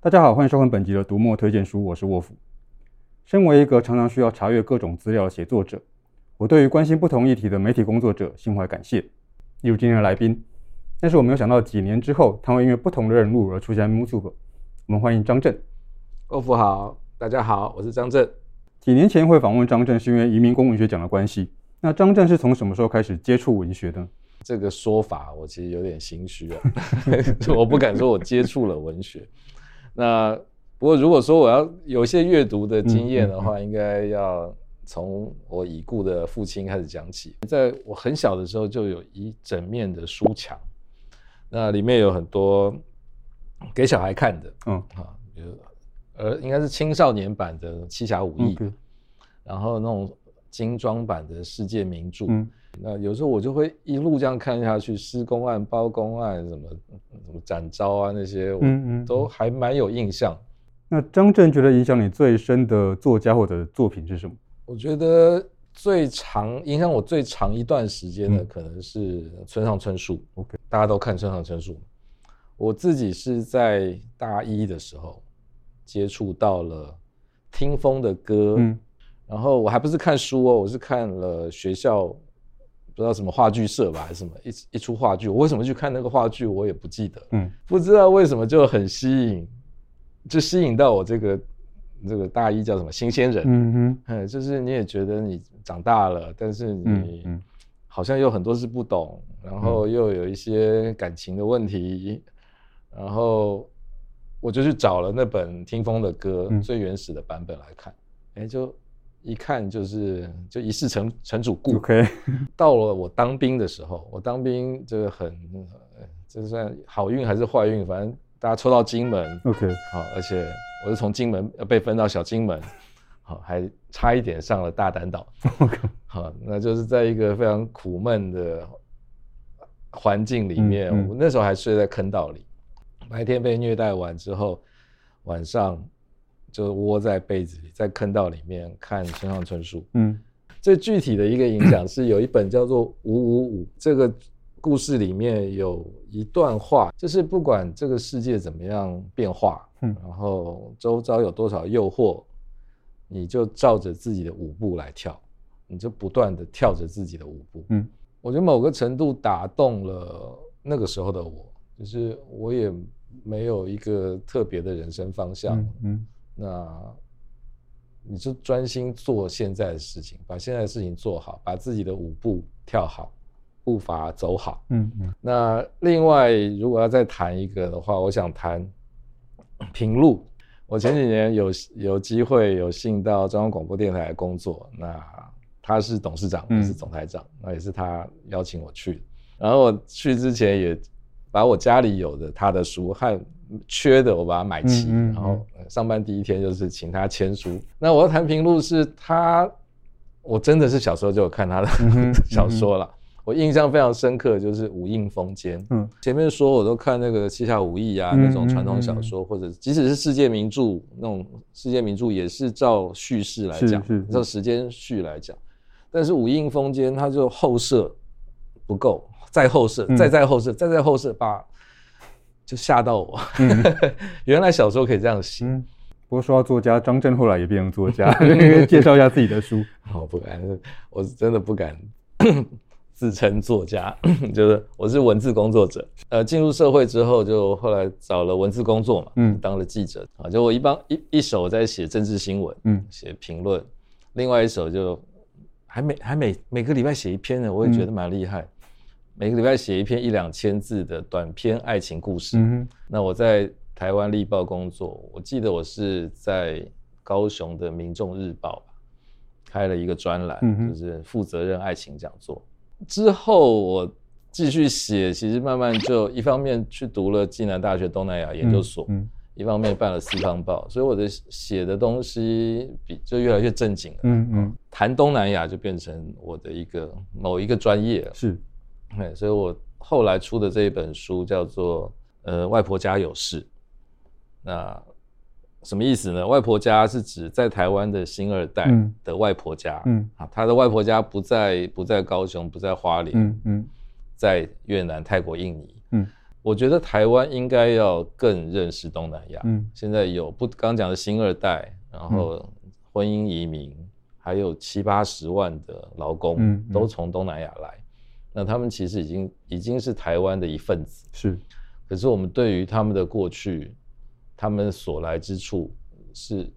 大家好，欢迎收看本集的读墨推荐书，我是沃夫。身为一个常常需要查阅各种资料的写作者，我对于关心不同议题的媒体工作者心怀感谢。例如今天的来宾，但是我没有想到几年之后，他会因为不同的任务而出现在 MooTube。我们欢迎张震。沃夫好，大家好，我是张震。几年前会访问张震，是因为移民工文学奖的关系。那张震是从什么时候开始接触文学的？这个说法我其实有点心虚啊，我不敢说我接触了文学。那不过如果说我要有一些阅读的经验的话，应该要从我已故的父亲开始讲起。在我很小的时候，就有一整面的书墙，那里面有很多给小孩看的，嗯，啊，比如呃，应该是青少年版的《七侠五义》，然后那种精装版的世界名著。那有时候我就会一路这样看下去，施工案、包工案什么什么展昭啊那些，嗯嗯，都还蛮有印象。那张震觉得影响你最深的作家或者作品是什么？我觉得最长影响我最长一段时间的可能是村上春树。OK，大家都看村上春树。我自己是在大一的时候接触到了听风的歌，嗯，然后我还不是看书哦，我是看了学校。不知道什么话剧社吧，还是什么一一出话剧，我为什么去看那个话剧，我也不记得。嗯，不知道为什么就很吸引，就吸引到我这个这个大一叫什么新鲜人。嗯哼，就是你也觉得你长大了，但是你好像有很多事不懂，然后又有一些感情的问题，然后我就去找了那本听风的歌最原始的版本来看，哎，就。一看就是就一世成成主顾。OK，到了我当兵的时候，我当兵这个很，这算好运还是坏运？反正大家抽到金门。OK，好，而且我是从金门被分到小金门，好，还差一点上了大胆岛。OK，好，那就是在一个非常苦闷的环境里面，嗯嗯、我那时候还睡在坑道里，白天被虐待完之后，晚上。就窝在被子里，在坑道里面看村上春树。嗯，最具体的一个影响是有一本叫做《五五五》，这个故事里面有一段话，就是不管这个世界怎么样变化，嗯，然后周遭有多少诱惑，你就照着自己的舞步来跳，你就不断的跳着自己的舞步。嗯，我觉得某个程度打动了那个时候的我，就是我也没有一个特别的人生方向。嗯。嗯那你就专心做现在的事情，把现在的事情做好，把自己的舞步跳好，步伐走好。嗯嗯。那另外，如果要再谈一个的话，我想谈平路。我前几年有有机会有幸到中央广播电台工作，那他是董事长，我是总台长，嗯、那也是他邀请我去。然后我去之前也把我家里有的他的书和。缺的我把它买齐，嗯嗯嗯，然后上班第一天就是请他签书。那我要谈平录是他，我真的是小时候就有看他的 小说了。我印象非常深刻，就是《五印风间》。嗯，前面说我都看那个《七侠五义》啊，那种传统小说，或者即使是世界名著那种世界名著，也是照叙事来讲，照时间序来讲。但是《五印风间》它就后设不够，再后设，再再后设，再再后设，把。就吓到我，嗯、原来小时候可以这样写。嗯、不过说到作家，张震后来也变成作家，介绍一下自己的书。我不敢，我真的不敢 自称作家，就是我是文字工作者。呃，进入社会之后，就后来找了文字工作嘛，嗯，当了记者啊。就我一帮一一手在写政治新闻，嗯，写评论，另外一手就还每还每每个礼拜写一篇呢，我也觉得蛮厉害。嗯每个礼拜写一篇一两千字的短篇爱情故事。嗯。那我在台湾立报工作，我记得我是在高雄的民众日报开了一个专栏，嗯、就是负责任爱情讲座。之后我继续写，其实慢慢就一方面去读了暨南大学东南亚研究所，嗯、一方面办了四方报，所以我的写的东西比就越来越正经了。嗯嗯。谈东南亚就变成我的一个某一个专业了。是。对，所以我后来出的这一本书叫做《呃外婆家有事》，那什么意思呢？外婆家是指在台湾的新二代的外婆家，嗯啊，他的外婆家不在不在高雄，不在花莲，嗯嗯，在越南、泰国、印尼，嗯，我觉得台湾应该要更认识东南亚。嗯，现在有不刚讲的新二代，然后婚姻移民，嗯、还有七八十万的劳工，嗯嗯、都从东南亚来。那他们其实已经已经是台湾的一份子。是，可是我们对于他们的过去，他们所来之处是。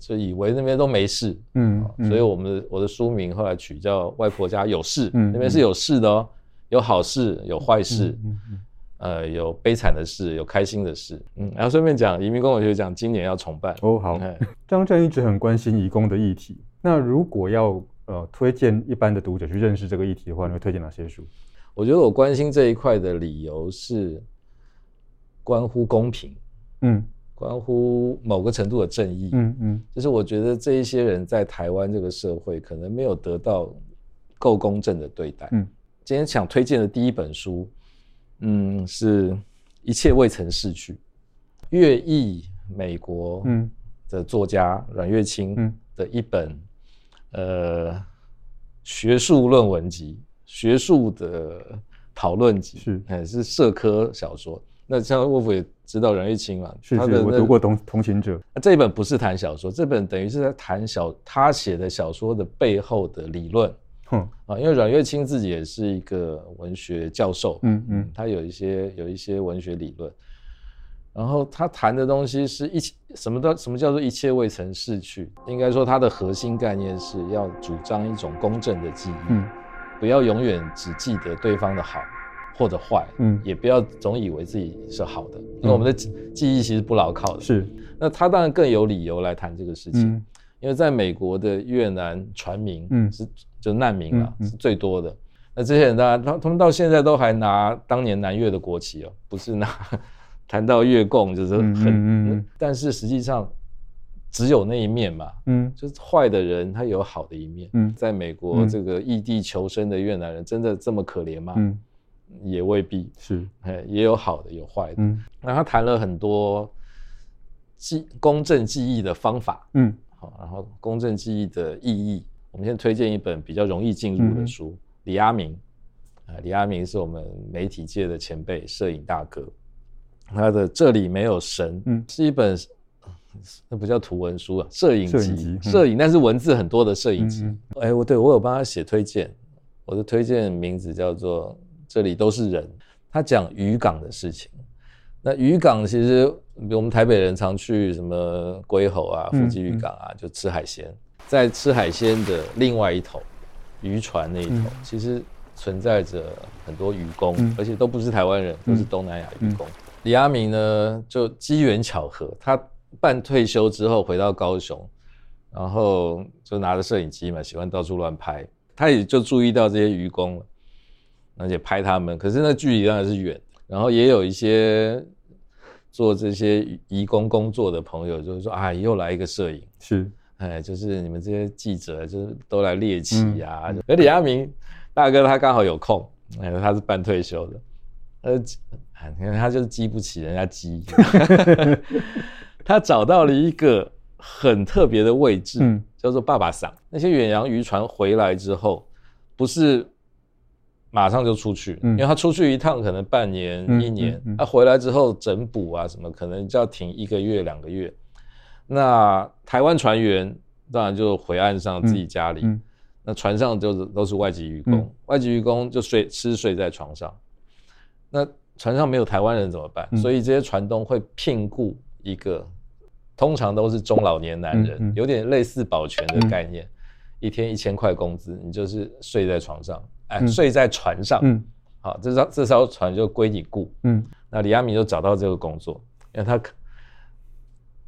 就以为那边都没事，嗯，嗯，所以我们的我的书名后来取叫《外婆家有事》，嗯，那边是有事的哦，有好事，有坏事，嗯，嗯，嗯，呃，有悲惨的事，有开心的事，嗯，然后顺便讲，移民工文学奖今年要重办哦，好，张震一直很关心移工的议题，那如果要呃推荐一般的读者去认识这个议题的话，你会推荐哪些书？我觉得我关心这一块的理由是关乎公平，嗯。关乎某个程度的正义，嗯嗯，就是我觉得这一些人在台湾这个社会可能没有得到够公正的对待。嗯，今天想推荐的第一本书，嗯，是一切未曾逝去，越裔美国嗯的作家阮月清的一本呃学术论文集，学术的讨论集，是，哎，是社科小说。那像沃夫也知道阮玉清嘛？是是，他的我读过同《同同行者》。这一本不是谈小说，这本等于是在谈小他写的小说的背后的理论。嗯啊，因为阮月清自己也是一个文学教授，嗯嗯，他有一些有一些文学理论。然后他谈的东西是一什么的？什么叫做一切未曾逝去？应该说他的核心概念是要主张一种公正的记忆，嗯，不要永远只记得对方的好。或者坏，嗯，也不要总以为自己是好的，因为我们的记忆其实不牢靠的。是，那他当然更有理由来谈这个事情，嗯，因为在美国的越南船民，嗯，是就难民啊，是最多的。那这些人当然，他他们到现在都还拿当年南越的国旗哦，不是拿谈到越共就是很，但是实际上只有那一面嘛，嗯，就是坏的人他有好的一面，嗯，在美国这个异地求生的越南人真的这么可怜吗？嗯。也未必是，也有好的，有坏的。嗯，那他谈了很多记公正记忆的方法，嗯，好，然后公正记忆的意义。我们先推荐一本比较容易进入的书，嗯、李阿明，啊，李阿明是我们媒体界的前辈，摄影大哥。他的这里没有神，嗯，是一本那不叫图文书啊，摄影集，摄影，但是文字很多的摄影集。哎，我对我有帮他写推荐，我的推荐名字叫做。这里都是人，他讲渔港的事情。那渔港其实，我们台北人常去什么龟吼啊、富基渔港啊，就吃海鲜。在吃海鲜的另外一头，渔船那一头，嗯、其实存在着很多渔工，嗯、而且都不是台湾人，都是东南亚渔工。李阿明呢，就机缘巧合，他半退休之后回到高雄，然后就拿着摄影机嘛，喜欢到处乱拍，他也就注意到这些渔工了。而且拍他们，可是那距离当然是远。然后也有一些做这些移工工作的朋友，就是说啊，又来一个摄影，是，哎，就是你们这些记者，就是都来猎奇呀。而、嗯、李阿明大哥他刚好有空，哎，他是半退休的，呃，你看他就是激不起人家激，他找到了一个很特别的位置，嗯、叫做爸爸桑。那些远洋渔船回来之后，不是。马上就出去，因为他出去一趟可能半年、一年，他回来之后整补啊什么，可能就要停一个月、两个月。那台湾船员当然就回岸上自己家里，那船上就是都是外籍渔工，外籍渔工就睡吃睡在床上。那船上没有台湾人怎么办？所以这些船东会聘雇一个，通常都是中老年男人，有点类似保全的概念，一天一千块工资，你就是睡在床上。哎，嗯、睡在船上，嗯，好，这艘这艘船就归你雇，嗯，那李阿明就找到这个工作，因为他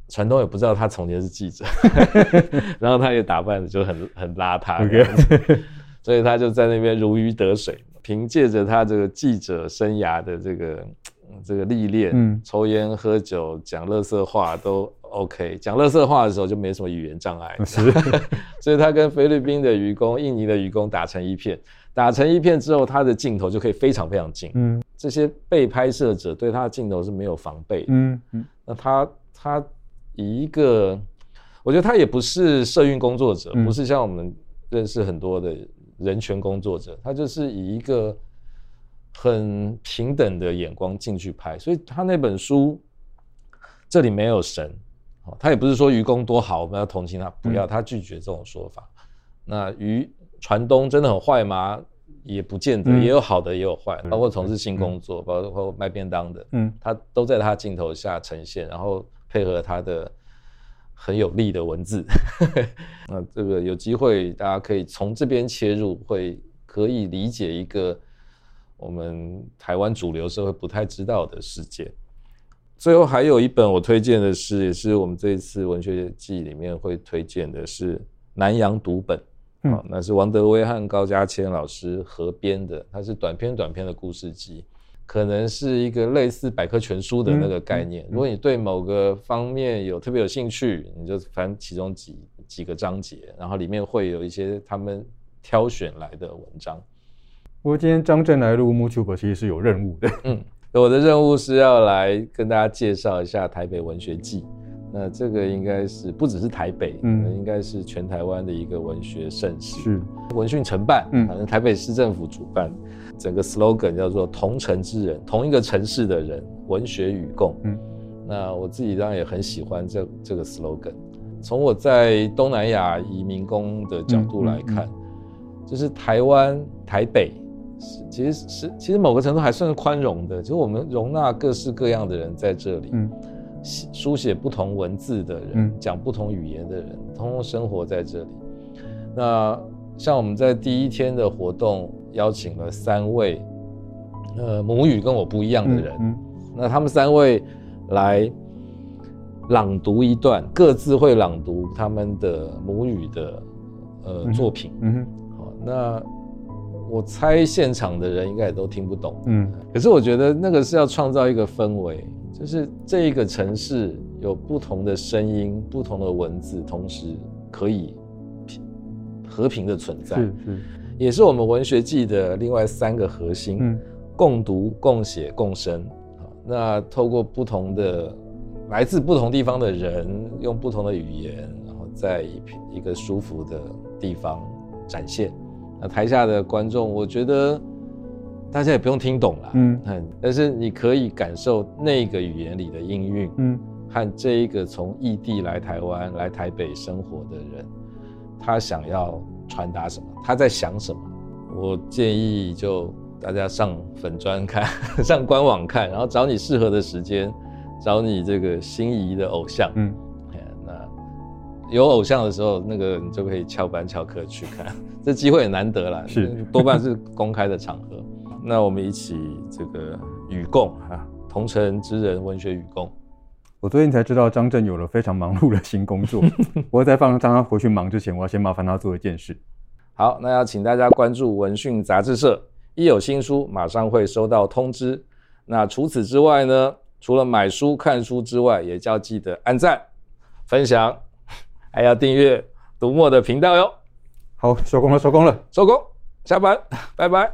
船东也不知道他从前是记者，然后他也打扮的就很很邋遢.所以他就在那边如鱼得水，凭借着他这个记者生涯的这个这个历练，嗯，抽烟喝酒讲乐色话都 OK，讲乐色话的时候就没什么语言障碍，是，所以他跟菲律宾的愚公、印尼的愚公打成一片。打成一片之后，他的镜头就可以非常非常近。嗯，这些被拍摄者对他的镜头是没有防备的。嗯嗯，那他他以一个，我觉得他也不是社运工作者，嗯、不是像我们认识很多的人权工作者，他就是以一个很平等的眼光进去拍，所以他那本书这里没有神，他也不是说愚公多好，我们要同情他，不要，他拒绝这种说法。嗯、那渔船东真的很坏吗？也不见得，也有好的，也有坏，包括从事性工作，包括卖便当的，嗯，他都在他镜头下呈现，然后配合他的很有力的文字。那这个有机会，大家可以从这边切入，会可以理解一个我们台湾主流社会不太知道的世界。最后还有一本我推荐的是，也是我们这一次文学季里面会推荐的是《南洋读本》。好、嗯，那是王德威和高家谦老师合编的，它是短篇短篇的故事集，可能是一个类似百科全书的那个概念。嗯嗯、如果你对某个方面有特别有兴趣，你就翻其中几几个章节，然后里面会有一些他们挑选来的文章。不过今天张震来录 MooTube 其实是有任务的，嗯，我的任务是要来跟大家介绍一下台北文学季。那这个应该是不只是台北，嗯，应该是全台湾的一个文学盛事。是文讯承办，嗯，反正台北市政府主办，整个 slogan 叫做“同城之人，同一个城市的人，文学与共”。嗯，那我自己当然也很喜欢这这个 slogan。从我在东南亚移民工的角度来看，嗯嗯嗯、就是台湾台北是其实是其实某个程度还算是宽容的，就是我们容纳各式各样的人在这里。嗯。书写不同文字的人，嗯、讲不同语言的人，通通生活在这里。那像我们在第一天的活动，邀请了三位，呃，母语跟我不一样的人。嗯嗯、那他们三位来朗读一段，各自会朗读他们的母语的呃作品。嗯哼、好，那我猜现场的人应该也都听不懂。嗯，可是我觉得那个是要创造一个氛围。就是这一个城市有不同的声音、不同的文字，同时可以和平的存在，是是，也是我们文学季的另外三个核心：嗯、共读、共写、共生。那透过不同的来自不同地方的人，用不同的语言，然后在一一个舒服的地方展现。那台下的观众，我觉得。大家也不用听懂了，嗯，但是你可以感受那个语言里的音韵，嗯，和这一个从异地来台湾、来台北生活的人，他想要传达什么，他在想什么。我建议就大家上粉专看，上官网看，然后找你适合的时间，找你这个心仪的偶像，嗯，那有偶像的时候，那个你就可以翘班翘课去看，这机会也难得了，是。多半是公开的场合。那我们一起这个与共啊，同城之人文学与共。我最近才知道张震有了非常忙碌的新工作。我在放张他回去忙之前，我要先麻烦他做一件事。好，那要请大家关注文讯杂志社，一有新书马上会收到通知。那除此之外呢，除了买书看书之外，也要记得按赞、分享，还要订阅读墨的频道哟。好，收工了，收工了，收工，下班，拜拜。